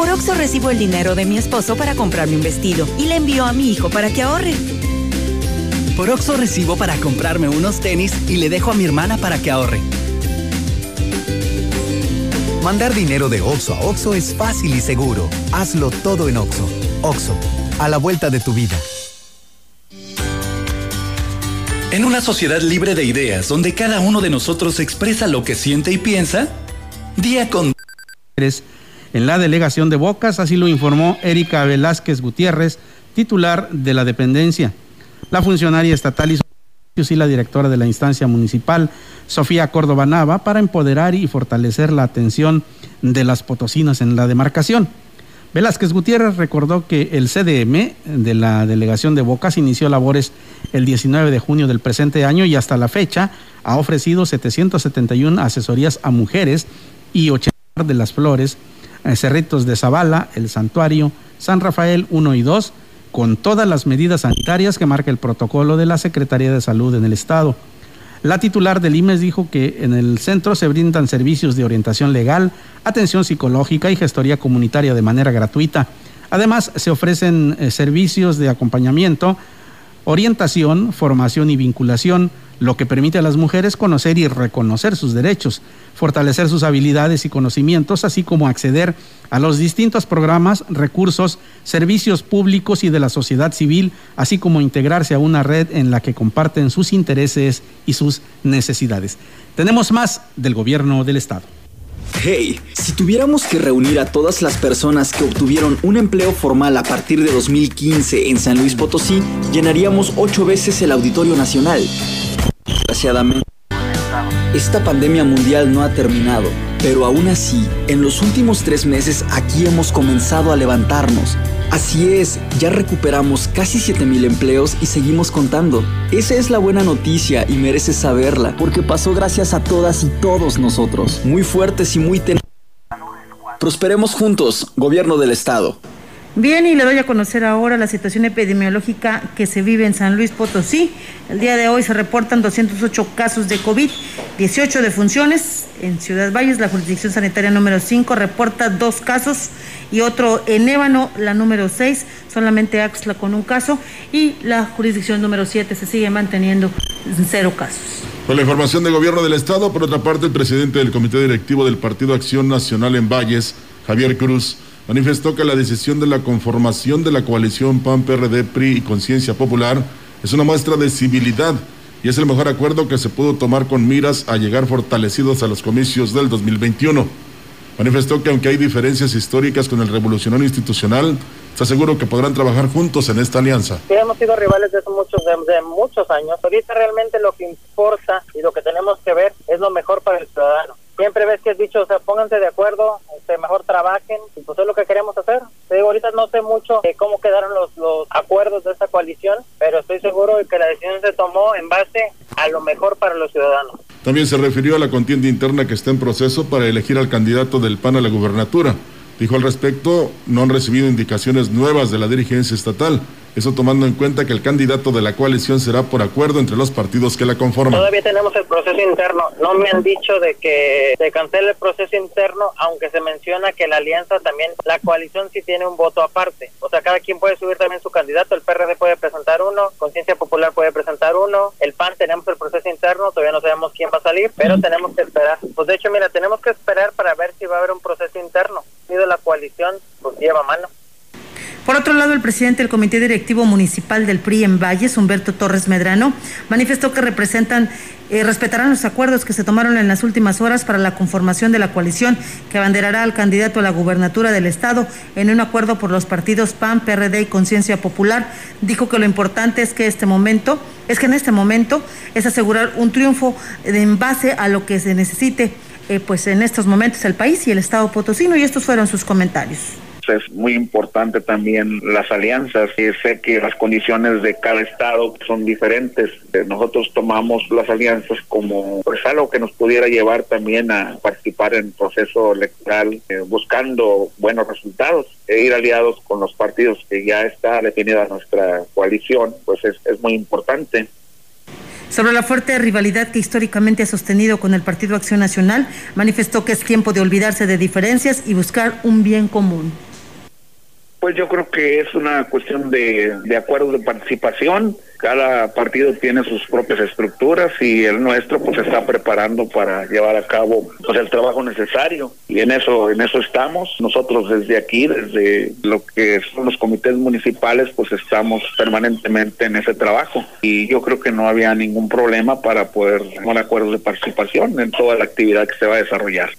Por Oxo recibo el dinero de mi esposo para comprarme un vestido y le envío a mi hijo para que ahorre. Por Oxo recibo para comprarme unos tenis y le dejo a mi hermana para que ahorre. Mandar dinero de Oxo a Oxo es fácil y seguro. Hazlo todo en Oxo. Oxo, a la vuelta de tu vida. En una sociedad libre de ideas, donde cada uno de nosotros expresa lo que siente y piensa, día con en la delegación de Bocas, así lo informó Erika Velázquez Gutiérrez, titular de la dependencia. La funcionaria estatal y la directora de la instancia municipal, Sofía Córdoba Nava, para empoderar y fortalecer la atención de las potosinas en la demarcación. Velázquez Gutiérrez recordó que el CDM de la delegación de Bocas inició labores el 19 de junio del presente año y hasta la fecha ha ofrecido 771 asesorías a mujeres y 80 de las flores Cerritos de Zavala, el Santuario, San Rafael 1 y 2, con todas las medidas sanitarias que marca el protocolo de la Secretaría de Salud en el Estado. La titular del IMES dijo que en el centro se brindan servicios de orientación legal, atención psicológica y gestoría comunitaria de manera gratuita. Además, se ofrecen eh, servicios de acompañamiento, orientación, formación y vinculación, lo que permite a las mujeres conocer y reconocer sus derechos, fortalecer sus habilidades y conocimientos, así como acceder a los distintos programas, recursos, servicios públicos y de la sociedad civil, así como integrarse a una red en la que comparten sus intereses y sus necesidades. Tenemos más del gobierno del Estado. Hey, si tuviéramos que reunir a todas las personas que obtuvieron un empleo formal a partir de 2015 en San Luis Potosí, llenaríamos ocho veces el Auditorio Nacional. Desgraciadamente, esta pandemia mundial no ha terminado, pero aún así, en los últimos tres meses aquí hemos comenzado a levantarnos. Así es, ya recuperamos casi 7000 empleos y seguimos contando. Esa es la buena noticia y mereces saberla, porque pasó gracias a todas y todos nosotros. Muy fuertes y muy ten... Prosperemos juntos, Gobierno del Estado. Bien, y le doy a conocer ahora la situación epidemiológica que se vive en San Luis Potosí. El día de hoy se reportan 208 casos de COVID, 18 defunciones. En Ciudad Valles, la jurisdicción sanitaria número 5 reporta dos casos y otro en Ébano, la número 6, solamente Axla con un caso. Y la jurisdicción número 7 se sigue manteniendo en cero casos. Con la información del gobierno del Estado, por otra parte, el presidente del Comité Directivo del Partido Acción Nacional en Valles, Javier Cruz, manifestó que la decisión de la conformación de la coalición PAN, PRD, PRI y Conciencia Popular es una muestra de civilidad y es el mejor acuerdo que se pudo tomar con miras a llegar fortalecidos a los comicios del 2021. Manifestó que aunque hay diferencias históricas con el revolucionario institucional, está seguro que podrán trabajar juntos en esta alianza. Sí, hemos sido rivales desde muchos, de, de muchos años. Ahorita realmente lo que importa y lo que tenemos que ver es lo mejor para el ciudadano siempre ves que es dicho, o sea, pónganse de acuerdo, este, mejor trabajen, y pues es lo que queremos hacer. Te digo, ahorita no sé mucho de cómo quedaron los, los acuerdos de esta coalición, pero estoy seguro de que la decisión se tomó en base a lo mejor para los ciudadanos. También se refirió a la contienda interna que está en proceso para elegir al candidato del PAN a la gubernatura. Dijo al respecto, no han recibido indicaciones nuevas de la dirigencia estatal. Eso tomando en cuenta que el candidato de la coalición será por acuerdo entre los partidos que la conforman. Todavía tenemos el proceso interno. No me han dicho de que se cancele el proceso interno, aunque se menciona que la alianza también, la coalición sí tiene un voto aparte. O sea, cada quien puede subir también su candidato. El PRD puede presentar uno, Conciencia Popular puede presentar uno, el PAN tenemos el proceso interno, todavía no sabemos quién va a salir, pero tenemos que esperar. Pues de hecho, mira, tenemos que esperar para ver si va a haber un proceso interno. La coalición, pues lleva mano. Por otro lado, el presidente del Comité Directivo Municipal del PRI en Valles, Humberto Torres Medrano, manifestó que representan, eh, respetarán los acuerdos que se tomaron en las últimas horas para la conformación de la coalición que abanderará al candidato a la gubernatura del Estado en un acuerdo por los partidos PAN, PRD y Conciencia Popular. Dijo que lo importante es que este momento, es que en este momento es asegurar un triunfo en base a lo que se necesite, eh, pues en estos momentos el país y el Estado potosino, y estos fueron sus comentarios es muy importante también las alianzas y sé que las condiciones de cada estado son diferentes. Nosotros tomamos las alianzas como pues algo que nos pudiera llevar también a participar en el proceso electoral eh, buscando buenos resultados e ir aliados con los partidos que ya está definida nuestra coalición, pues es, es muy importante. Sobre la fuerte rivalidad que históricamente ha sostenido con el Partido Acción Nacional, manifestó que es tiempo de olvidarse de diferencias y buscar un bien común. Pues yo creo que es una cuestión de, de de participación. Cada partido tiene sus propias estructuras y el nuestro pues está preparando para llevar a cabo pues el trabajo necesario y en eso en eso estamos. Nosotros desde aquí, desde lo que son los comités municipales, pues estamos permanentemente en ese trabajo y yo creo que no había ningún problema para poder tomar acuerdos de participación en toda la actividad que se va a desarrollar.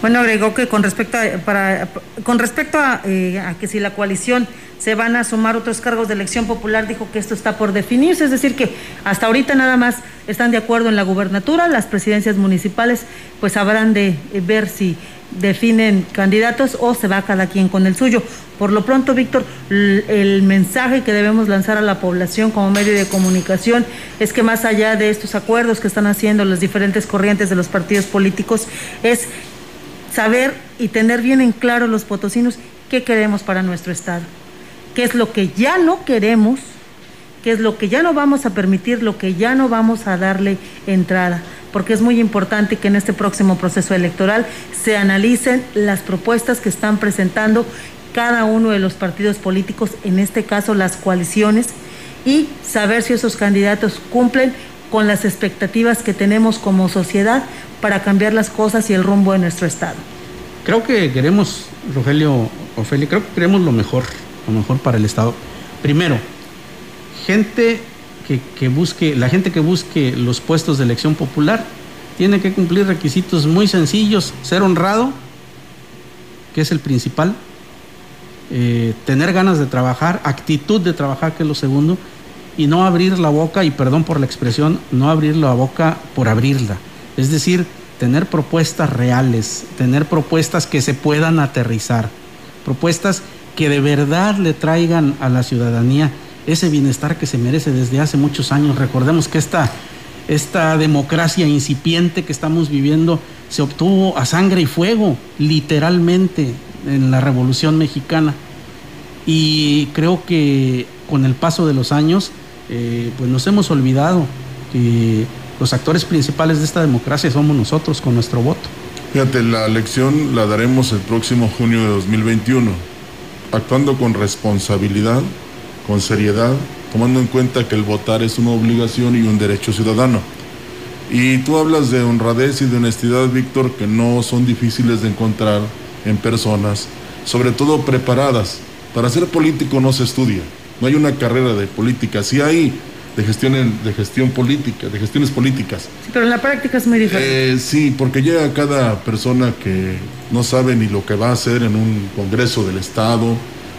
Bueno, agregó que con respecto a, para, con respecto a, eh, a, que si la coalición se van a sumar otros cargos de elección popular, dijo que esto está por definirse, es decir, que hasta ahorita nada más están de acuerdo en la gubernatura, las presidencias municipales pues habrán de ver si definen candidatos o se va cada quien con el suyo. Por lo pronto, Víctor, el mensaje que debemos lanzar a la población como medio de comunicación es que más allá de estos acuerdos que están haciendo las diferentes corrientes de los partidos políticos, es saber y tener bien en claro los potosinos qué queremos para nuestro Estado, qué es lo que ya no queremos, qué es lo que ya no vamos a permitir, lo que ya no vamos a darle entrada, porque es muy importante que en este próximo proceso electoral se analicen las propuestas que están presentando cada uno de los partidos políticos, en este caso las coaliciones, y saber si esos candidatos cumplen con las expectativas que tenemos como sociedad para cambiar las cosas y el rumbo de nuestro Estado. Creo que queremos, Rogelio, Ofelia, creo que queremos lo mejor, lo mejor para el Estado. Primero, gente que, que busque, la gente que busque los puestos de elección popular tiene que cumplir requisitos muy sencillos, ser honrado, que es el principal, eh, tener ganas de trabajar, actitud de trabajar, que es lo segundo, y no abrir la boca, y perdón por la expresión, no abrir la boca por abrirla. Es decir, tener propuestas reales, tener propuestas que se puedan aterrizar, propuestas que de verdad le traigan a la ciudadanía ese bienestar que se merece desde hace muchos años. Recordemos que esta, esta democracia incipiente que estamos viviendo se obtuvo a sangre y fuego, literalmente, en la Revolución Mexicana. Y creo que con el paso de los años, eh, pues nos hemos olvidado que los actores principales de esta democracia somos nosotros con nuestro voto. Fíjate, la elección la daremos el próximo junio de 2021, actuando con responsabilidad, con seriedad, tomando en cuenta que el votar es una obligación y un derecho ciudadano. Y tú hablas de honradez y de honestidad, Víctor, que no son difíciles de encontrar en personas, sobre todo preparadas. Para ser político no se estudia, no hay una carrera de política, sí hay de gestión, de gestión política, de gestiones políticas. Sí, pero en la práctica es muy diferente. Eh, sí, porque llega cada persona que no sabe ni lo que va a hacer en un Congreso del Estado,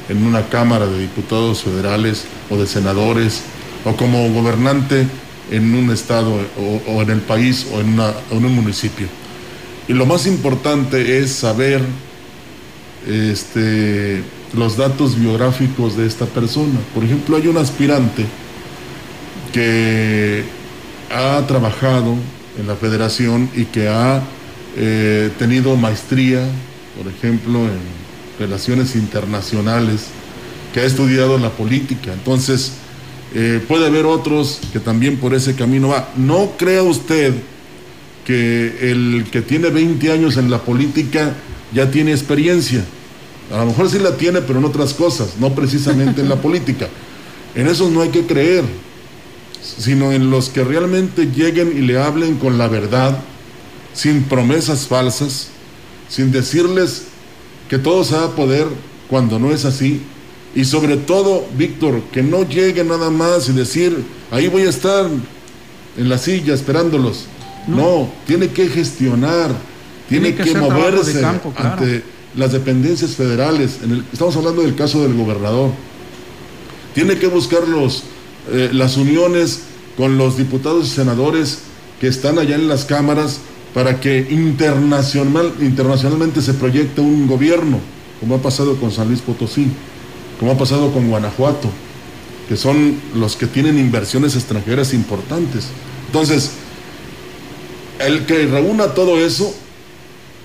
en una Cámara de Diputados Federales o de Senadores, o como gobernante en un Estado o, o en el país o en, una, en un municipio. Y lo más importante es saber este, los datos biográficos de esta persona. Por ejemplo, hay un aspirante que ha trabajado en la federación y que ha eh, tenido maestría, por ejemplo, en relaciones internacionales, que ha estudiado la política. Entonces, eh, puede haber otros que también por ese camino va. No crea usted que el que tiene 20 años en la política ya tiene experiencia. A lo mejor sí la tiene, pero en otras cosas, no precisamente en la política. En eso no hay que creer, sino en los que realmente lleguen y le hablen con la verdad, sin promesas falsas, sin decirles que todo se va a poder cuando no es así. Y sobre todo, Víctor, que no llegue nada más y decir, ahí voy a estar en la silla esperándolos. No, tiene que gestionar, tiene, Tiene que moverse campo, claro. ante las dependencias federales. En el- estamos hablando del caso del gobernador. Tiene que buscar los, eh, las uniones con los diputados y senadores que están allá en las cámaras para que internacional, internacionalmente se proyecte un gobierno, como ha pasado con San Luis Potosí, como ha pasado con Guanajuato, que son los que tienen inversiones extranjeras importantes. Entonces, el que reúna todo eso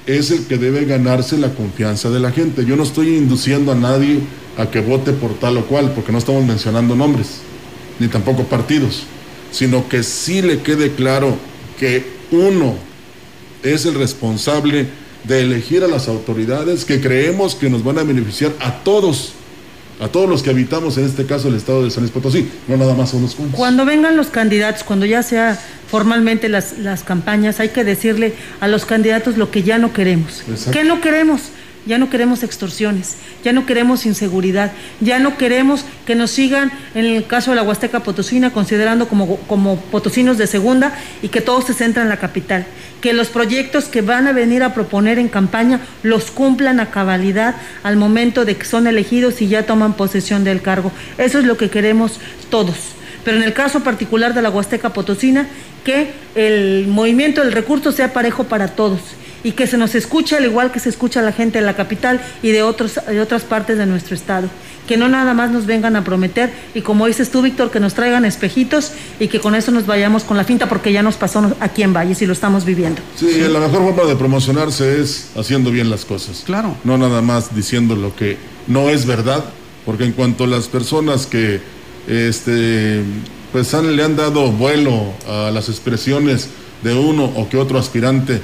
es el que debe ganarse la confianza de la gente. Yo no estoy induciendo a nadie a que vote por tal o cual, porque no estamos mencionando nombres, ni tampoco partidos, sino que sí le quede claro que uno es el responsable de elegir a las autoridades que creemos que nos van a beneficiar a todos, a todos los que habitamos, en este caso el estado de San Luis Potosí, no nada más a unos cuantos. Cuando vengan los candidatos, cuando ya sea formalmente las, las campañas, hay que decirle a los candidatos lo que ya no queremos. Exacto. ¿Qué no queremos? Ya no queremos extorsiones, ya no queremos inseguridad, ya no queremos que nos sigan, en el caso de la Huasteca Potosina, considerando como, como potosinos de segunda y que todo se centra en la capital. Que los proyectos que van a venir a proponer en campaña los cumplan a cabalidad al momento de que son elegidos y ya toman posesión del cargo. Eso es lo que queremos todos pero en el caso particular de la Huasteca Potosina, que el movimiento del recurso sea parejo para todos y que se nos escuche al igual que se escucha a la gente de la capital y de, otros, de otras partes de nuestro estado. Que no nada más nos vengan a prometer y como dices tú, Víctor, que nos traigan espejitos y que con eso nos vayamos con la finta porque ya nos pasó aquí en Valles y lo estamos viviendo. Sí, la mejor forma de promocionarse es haciendo bien las cosas. Claro. No nada más diciendo lo que no es verdad, porque en cuanto a las personas que este pues han- le han dado vuelo a las expresiones de uno o que otro aspirante.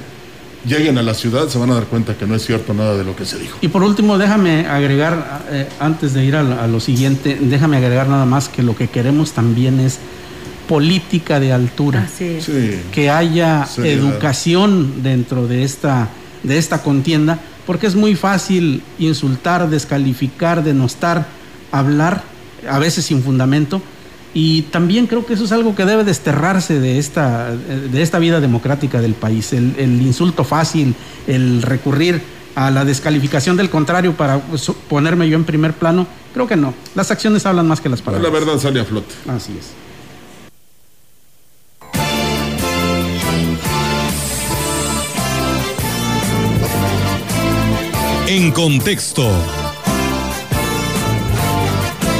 Lleguen a la ciudad, se van a dar cuenta que no es cierto nada de lo que se dijo. Y por último, déjame agregar, eh, antes de ir a, lo- a lo siguiente, déjame agregar nada más que lo que queremos también es política de altura, que haya educación dentro de esta, de esta contienda, porque es muy fácil insultar, descalificar, denostar, hablar, a veces sin fundamento, y también creo que eso es algo que debe desterrarse de esta, de esta vida democrática del país, el, el insulto fácil, el recurrir a la descalificación del contrario para ponerme yo en primer plano, creo que no. Las acciones hablan más que las palabras. La verdad sale a flote. Así es. En contexto.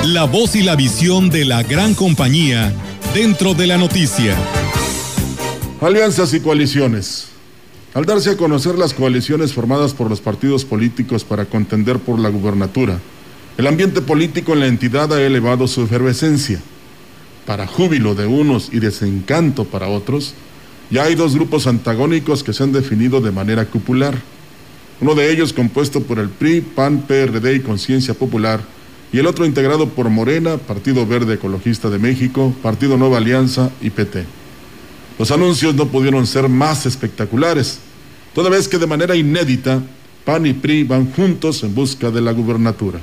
La voz y la visión de la gran compañía dentro de la noticia. Alianzas y coaliciones. Al darse a conocer las coaliciones formadas por los partidos políticos para contender por la gubernatura, el ambiente político en la entidad ha elevado su efervescencia. Para júbilo de unos y desencanto para otros, ya hay dos grupos antagónicos que se han definido de manera cupular. Uno de ellos compuesto por el PRI, PAN, PRD y Conciencia Popular, y el otro integrado por Morena, Partido Verde Ecologista de México, Partido Nueva Alianza y PT. Los anuncios no pudieron ser más espectaculares, toda vez que de manera inédita PAN y PRI van juntos en busca de la gubernatura.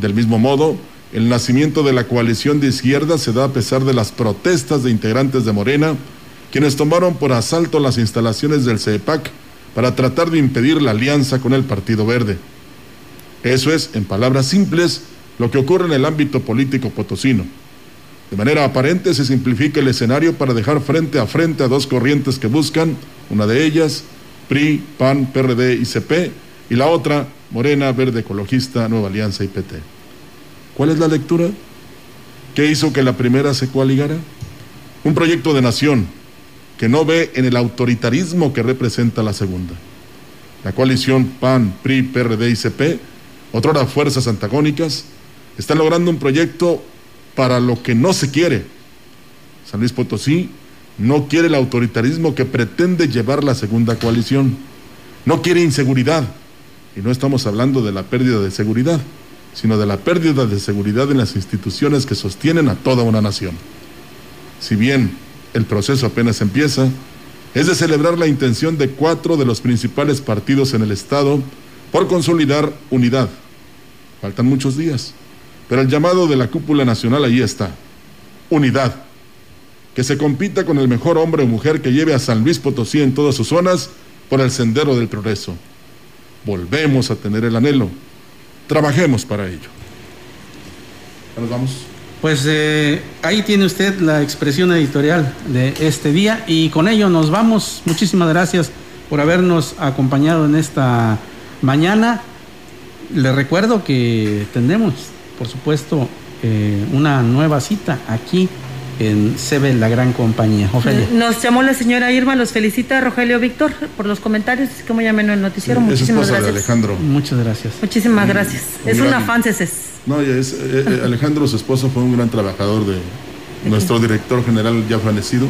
Del mismo modo, el nacimiento de la coalición de izquierda se da a pesar de las protestas de integrantes de Morena, quienes tomaron por asalto las instalaciones del CEPAC para tratar de impedir la alianza con el Partido Verde. Eso es, en palabras simples, lo que ocurre en el ámbito político potosino. De manera aparente se simplifica el escenario para dejar frente a frente a dos corrientes que buscan, una de ellas, PRI, PAN, PRD y CP, y la otra, Morena, Verde Ecologista, Nueva Alianza y PT. ¿Cuál es la lectura? ¿Qué hizo que la primera se coaligara? Un proyecto de nación que no ve en el autoritarismo que representa la segunda. La coalición PAN, PRI, PRD y CP otra fuerzas antagónicas, están logrando un proyecto para lo que no se quiere. San Luis Potosí no quiere el autoritarismo que pretende llevar la segunda coalición. No quiere inseguridad. Y no estamos hablando de la pérdida de seguridad, sino de la pérdida de seguridad en las instituciones que sostienen a toda una nación. Si bien el proceso apenas empieza, es de celebrar la intención de cuatro de los principales partidos en el Estado por consolidar unidad. Faltan muchos días, pero el llamado de la cúpula nacional ahí está. Unidad. Que se compita con el mejor hombre o mujer que lleve a San Luis Potosí en todas sus zonas por el sendero del progreso. Volvemos a tener el anhelo. Trabajemos para ello. Nos vamos. Pues eh, ahí tiene usted la expresión editorial de este día y con ello nos vamos. Muchísimas gracias por habernos acompañado en esta Mañana les recuerdo que tendremos, por supuesto, eh, una nueva cita aquí en CB La Gran Compañía. Nos llamó la señora Irma, los felicita Rogelio Víctor por los comentarios, como llamen en el noticiero. Muchísimas gracias. Alejandro. Muchas gracias. Muchísimas gracias. es una fan No, es, eh, eh, Alejandro, su esposo, fue un gran trabajador de nuestro director general ya fallecido,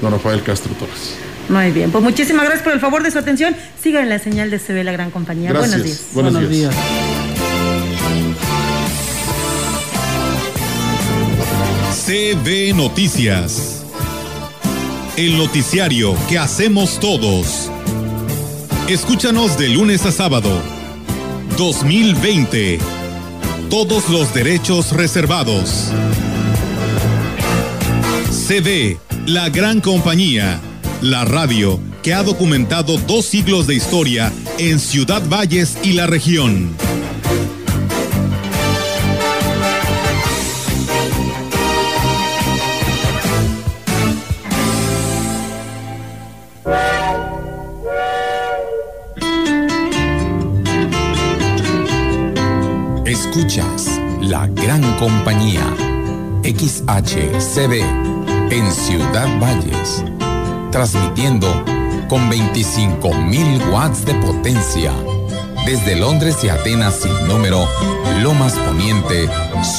don Rafael Castro Torres. Muy bien, pues muchísimas gracias por el favor de su atención. Sigan en la señal de CB La Gran Compañía. Buenos días. Buenos, días. CB Noticias. El noticiario que hacemos todos. Escúchanos de lunes a sábado. 2020. Todos los derechos reservados. CB, la gran compañía la radio que ha documentado dos siglos de historia en Ciudad Valles y la región. Escuchas la gran compañía XHCB en Ciudad Valles transmitiendo con 25.000 watts de potencia. Desde Londres y Atenas sin número, Lomas Poniente, Ciudad